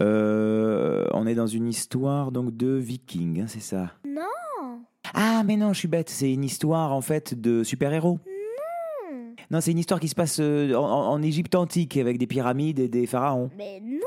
Euh, on est dans une histoire donc de vikings, hein, c'est ça? Non. Ah, mais non, je suis bête. C'est une histoire en fait de super-héros. Non. Non, c'est une histoire qui se passe euh, en, en Égypte antique avec des pyramides et des pharaons. Mais non.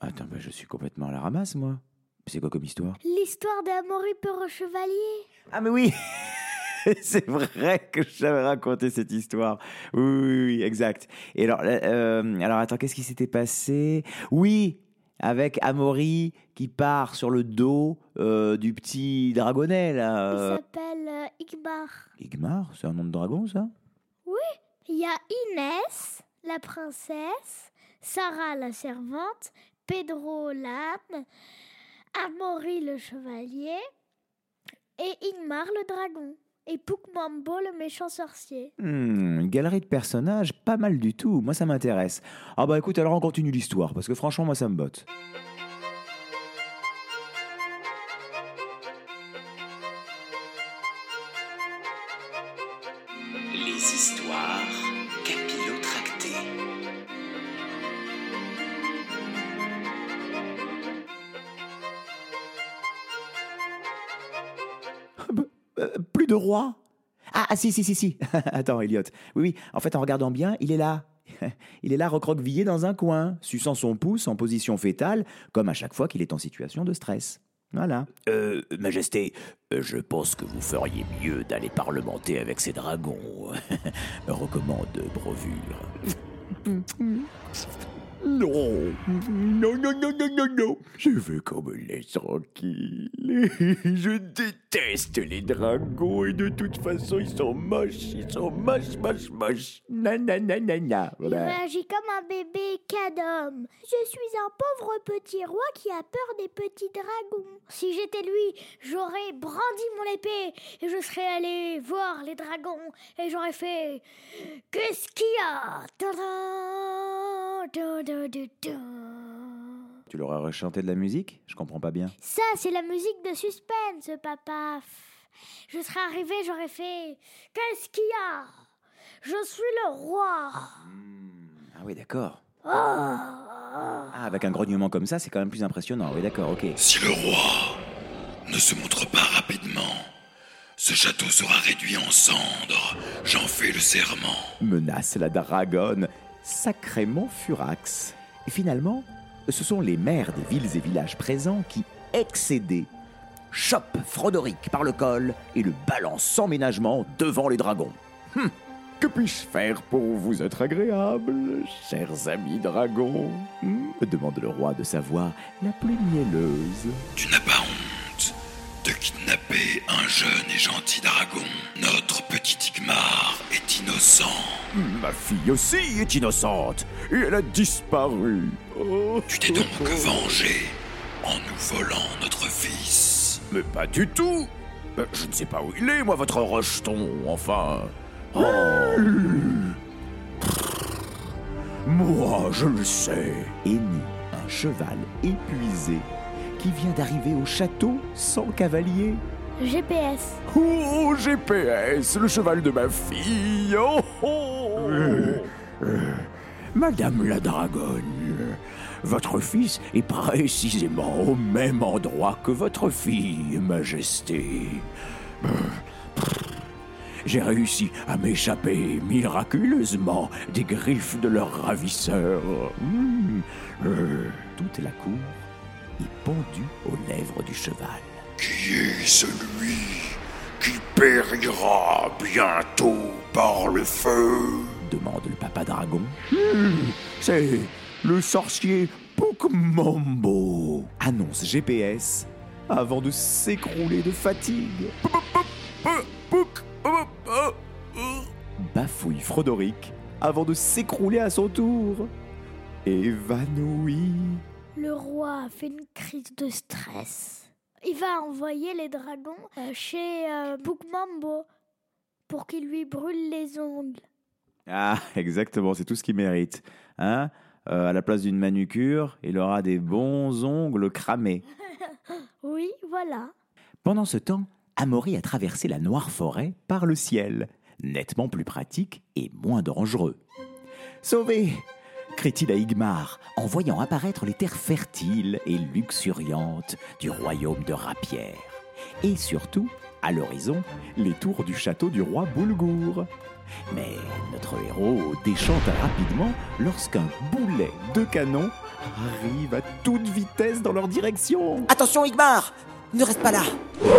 Attends, bah, je suis complètement à la ramasse, moi. C'est quoi comme histoire? L'histoire d'Amaury Chevalier. Ah, mais oui C'est vrai que j'avais raconté cette histoire. Oui, oui, oui, exact. Et alors, euh, alors attends, qu'est-ce qui s'était passé? Oui, avec Amaury qui part sur le dos euh, du petit dragonnet, Il là. euh. s'appelle euh, Igmar. Igmar, c'est un nom de dragon, ça? Il y a Inès, la princesse, Sarah, la servante, Pedro, l'âne, Amaury, le chevalier, et Igmar, le dragon, et Pukmambo, le méchant sorcier. Hmm, une galerie de personnages, pas mal du tout. Moi, ça m'intéresse. Ah bah écoute, alors on continue l'histoire, parce que franchement, moi, ça me botte. Les histoires capillotractées. Plus de roi? Ah, ah, si, si, si, si. Attends, Elliot. Oui, oui, en fait, en regardant bien, il est là. Il est là recroquevillé dans un coin, suçant son pouce en position fétale, comme à chaque fois qu'il est en situation de stress. Voilà. Euh, Majesté, je pense que vous feriez mieux d'aller parlementer avec ces dragons. Recommande Brovure. Non, non, non, non, non, non, non. Je veux qu'on me laisse tranquille. Je déteste les dragons et de toute façon ils sont moches, ils sont moches, moches, moches. Nananana. Il réagit comme un bébé cadom. Je suis un pauvre petit roi qui a peur des petits dragons. Si j'étais lui, j'aurais brandi mon épée et je serais allé voir les dragons et j'aurais fait Qu'est-ce qu'il y a? Tadam, tadam, tadam. Tu leur aurais chanté de la musique? Je comprends pas bien. Ça, c'est la musique de suspense, papa. Je serais arrivé, j'aurais fait Qu'est-ce qu'il y a? Je suis le roi. Ah oui, d'accord. Oh. Ah, avec un grognement comme ça, c'est quand même plus impressionnant. Oui, d'accord, ok. Si le roi ne se montre pas rapidement, ce château sera réduit en cendres. J'en fais le serment. menace la dragonne, sacrément furax. Et finalement, ce sont les maires des villes et villages présents qui, excédés, chopent Frodoric par le col et le balancent sans ménagement devant les dragons. Hum, Que puis-je faire pour vous être agréable, chers amis dragons? Hmm demande le roi de sa voix la plus mielleuse. Tu n'as pas kidnapper un jeune et gentil dragon. Notre petit Igmar est innocent. Ma fille aussi est innocente et elle a disparu. Oh. Tu t'es donc vengé en nous volant notre fils. Mais pas du tout Euh, Je ne sais pas où il est, moi, votre rejeton, enfin Oh Moi, je le sais Henny, un cheval épuisé, qui vient d'arriver au château sans cavalier. GPS. Oh, GPS, le cheval de ma fille Oh, oh. Euh, Madame la dragonne, votre fils est précisément au même endroit que votre fille, Majesté. Euh, J'ai réussi à m'échapper miraculeusement des griffes de leur ravisseur. Hmm, euh, Toute la cour est pendue aux lèvres du cheval. Qui est celui qui périra bientôt par le feu? Demande le papa dragon. C'est le sorcier Pukmambo. Annonce GPS avant de s'écrouler de fatigue. Bafouille Frodoric avant de s'écrouler à son tour. Évanoui. Le roi a fait une crise de stress. Il va envoyer les dragons euh, chez euh, pour qu'il lui brûle les ongles. Ah, exactement, c'est tout ce qu'il mérite. Hein Euh, à la place d'une manucure, il aura des bons ongles cramés. Oui, voilà. Pendant ce temps, Amaury a traversé la noire forêt par le ciel, nettement plus pratique et moins dangereux. Sauvé crée-t-il à Igmar en voyant apparaître les terres fertiles et luxuriantes du royaume de Rapière. Et surtout, à l'horizon, les tours du château du roi Boulgour. Mais notre héros déchante rapidement lorsqu'un boulet de canon arrive à toute vitesse dans leur direction. Attention, Igmar Ne reste pas là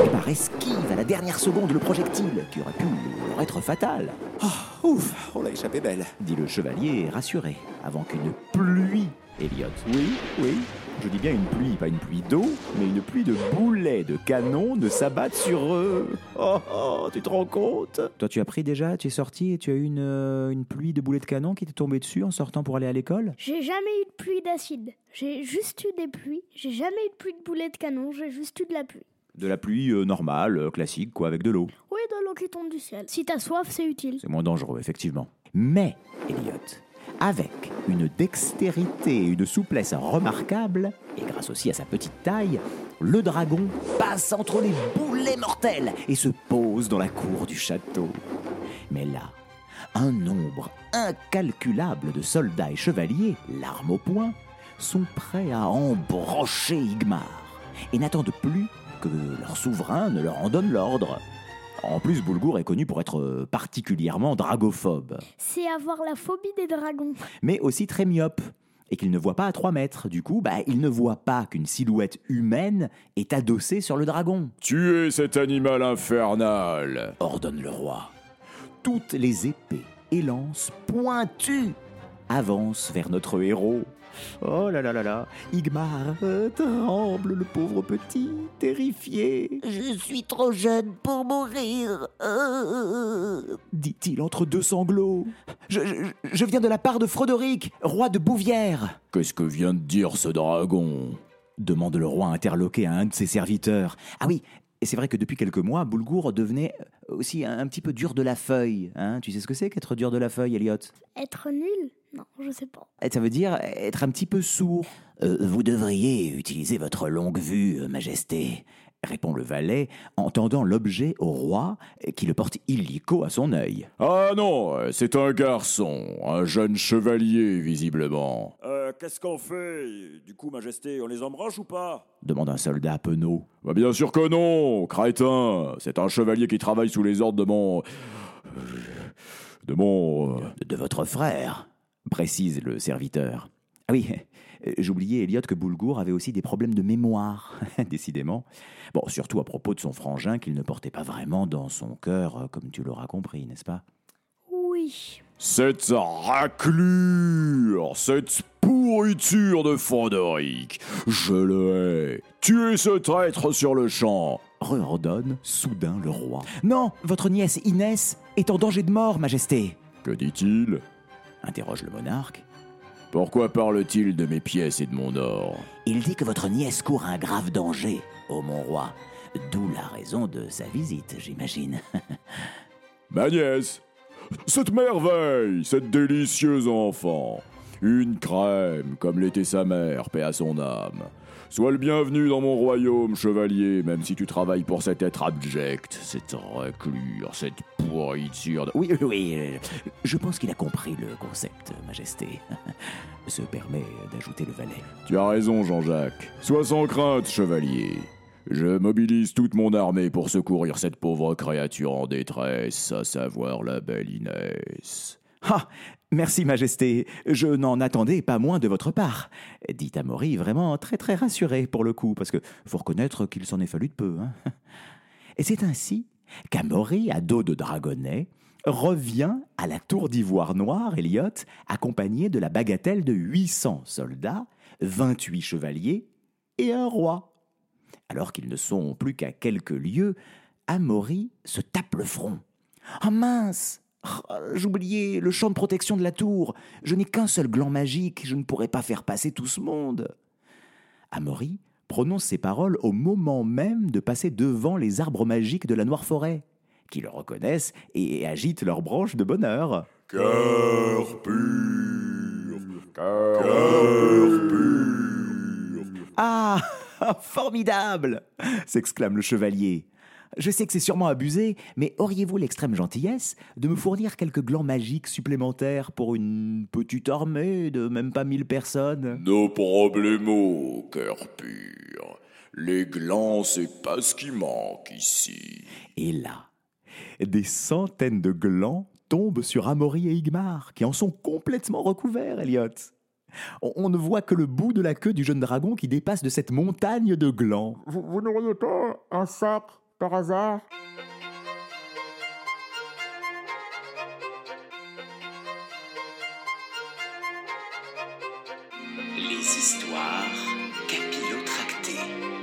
Igmar esquive à la dernière seconde le projectile qui aurait pu leur être fatal, Oh, ouf, on l'a échappé belle. dit le chevalier rassuré, avant qu'une pluie, Elliot, oui, oui, je dis bien une pluie, pas une pluie d'eau, mais une pluie de boulets de canon ne s'abatte sur eux. Oh, oh, tu te rends compte? Toi, tu as pris déjà, tu es sorti et tu as eu une, euh, une pluie de boulets de canon qui t'est tombée dessus en sortant pour aller à l'école? J'ai jamais eu de pluie d'acide. J'ai juste eu des pluies. J'ai jamais eu de pluie de boulet de canon. J'ai juste eu de la pluie. De la pluie euh, normale, euh, classique, quoi, avec de l'eau. Oui, de l'eau qui tombe du ciel. Si t'as soif, c'est utile. C'est moins dangereux, effectivement. Mais, Elliot, avec une dextérité et une souplesse remarquables, et grâce aussi à sa petite taille, le dragon passe entre les boulets mortels et se pose dans la cour du château. Mais là, un nombre incalculable de soldats et chevaliers, l'arme au poing, sont prêts à embrocher Igmar et n'attendent plus que leur souverain ne leur en donne l'ordre. En plus, Boulgour est connu pour être euh, particulièrement dragophobe, C'est avoir la phobie des dragons. mais aussi très myope, et qu'il ne voit pas à 3 mètres. Du coup, bah, il ne voit pas qu'une silhouette humaine est adossée sur le dragon, Tuez cet animal infernal ordonne le roi. Toutes les épées et lances pointues avancent vers notre héros. Oh là là là là, Igmar euh, tremble, le pauvre petit, terrifié. Je suis trop jeune pour mourir. Euh. dit-il entre deux sanglots. Je, je- je viens de la part de Frodoric, roi de Bouvière, Qu'est-ce que vient de dire ce dragon? demande le roi interloqué à un de ses serviteurs. Ah oui, et c'est vrai que depuis quelques mois, Boulgour devenait aussi un, un petit peu dur de la feuille. Hein tu sais ce que c'est qu'être dur de la feuille, Elliot Être nul? Non, je sais pas. Et Ça veut dire être un petit peu sourd. Euh, vous devriez utiliser votre longue vue, euh, Majesté. répond le valet en tendant l'objet au roi qui le porte illico à son œil. Ah non, c'est un garçon, un jeune chevalier visiblement. Qu'est-ce qu'on fait Du coup, Majesté, on les embranche ou pas demande un soldat penaud. Bah bien sûr que non, crétin. C'est un chevalier qui travaille sous les ordres de mon... De mon... De votre frère, précise le serviteur. Ah oui, euh, j'oubliais, Elliot, que Boulgour avait aussi des problèmes de mémoire, décidément. Bon, surtout à propos de son frangin qu'il ne portait pas vraiment dans son cœur, euh, comme tu l'auras compris, n'est-ce pas? Oui. Cette raclure, cette pourriture de Frodoric, je le hais. Tuez ce traître sur le champ. Reordonne soudain le roi. Non, votre nièce Inès est en danger de mort, Majesté Que dit-il? Interroge le monarque. Pourquoi parle-t-il de mes pièces et de mon or? Il dit que votre nièce court un grave danger, ô mon roi. D'où la raison de sa visite, j'imagine. Ma nièce, cette merveille, cette délicieuse enfant, une crème comme l'était sa mère, paix à son âme. Sois le bienvenu dans mon royaume, chevalier, même si tu travailles pour cet être abject, cette raclure, cette pourriture. de- Oui, oui, oui, euh, je pense qu'il a compris le concept, Majesté. Se permet d'ajouter le valet. Tu as raison, Jean-Jacques. Sois sans crainte, chevalier. Je mobilise toute mon armée pour secourir cette pauvre créature en détresse, à savoir la belle Inès. Ah Merci, Majesté. Je n'en attendais pas moins de votre part. Dit Amaury, vraiment très très rassuré pour le coup, parce que faut reconnaître qu'il s'en est fallu de peu. hein. Et c'est ainsi qu'Amaury, à dos de dragonnet, revient à la tour d'ivoire noire, Elliot, accompagné de la bagatelle de 800 soldats, 28 chevaliers et un roi. Alors qu'ils ne sont plus qu'à quelques lieues, Amaury se tape le front. Ah mince Ah, J'oubliais le champ de protection de la tour. Je n'ai qu'un seul gland magique, je ne pourrais pas faire passer tout ce monde. Amaury prononce ces paroles au moment même de passer devant les arbres magiques de la Noire Forêt, qui le reconnaissent et agitent leurs branches de bonheur. Cœur pur, cœur pur. Ah Formidable s'exclame le chevalier. Je sais que c'est sûrement abusé, mais auriez-vous l'extrême gentillesse de me fournir quelques glands magiques supplémentaires pour une petite armée de même pas mille personnes? No problemo, cœur pur. Les glands, c'est pas ce qui manque ici. Et là, des centaines de glands tombent sur Amaury et Igmar, qui en sont complètement recouverts, Elliot. On, ne voit que le bout de la queue du jeune dragon qui dépasse de cette montagne de glands. Vous, vous n'auriez pas un sac par hasard Les histoires capillotractées.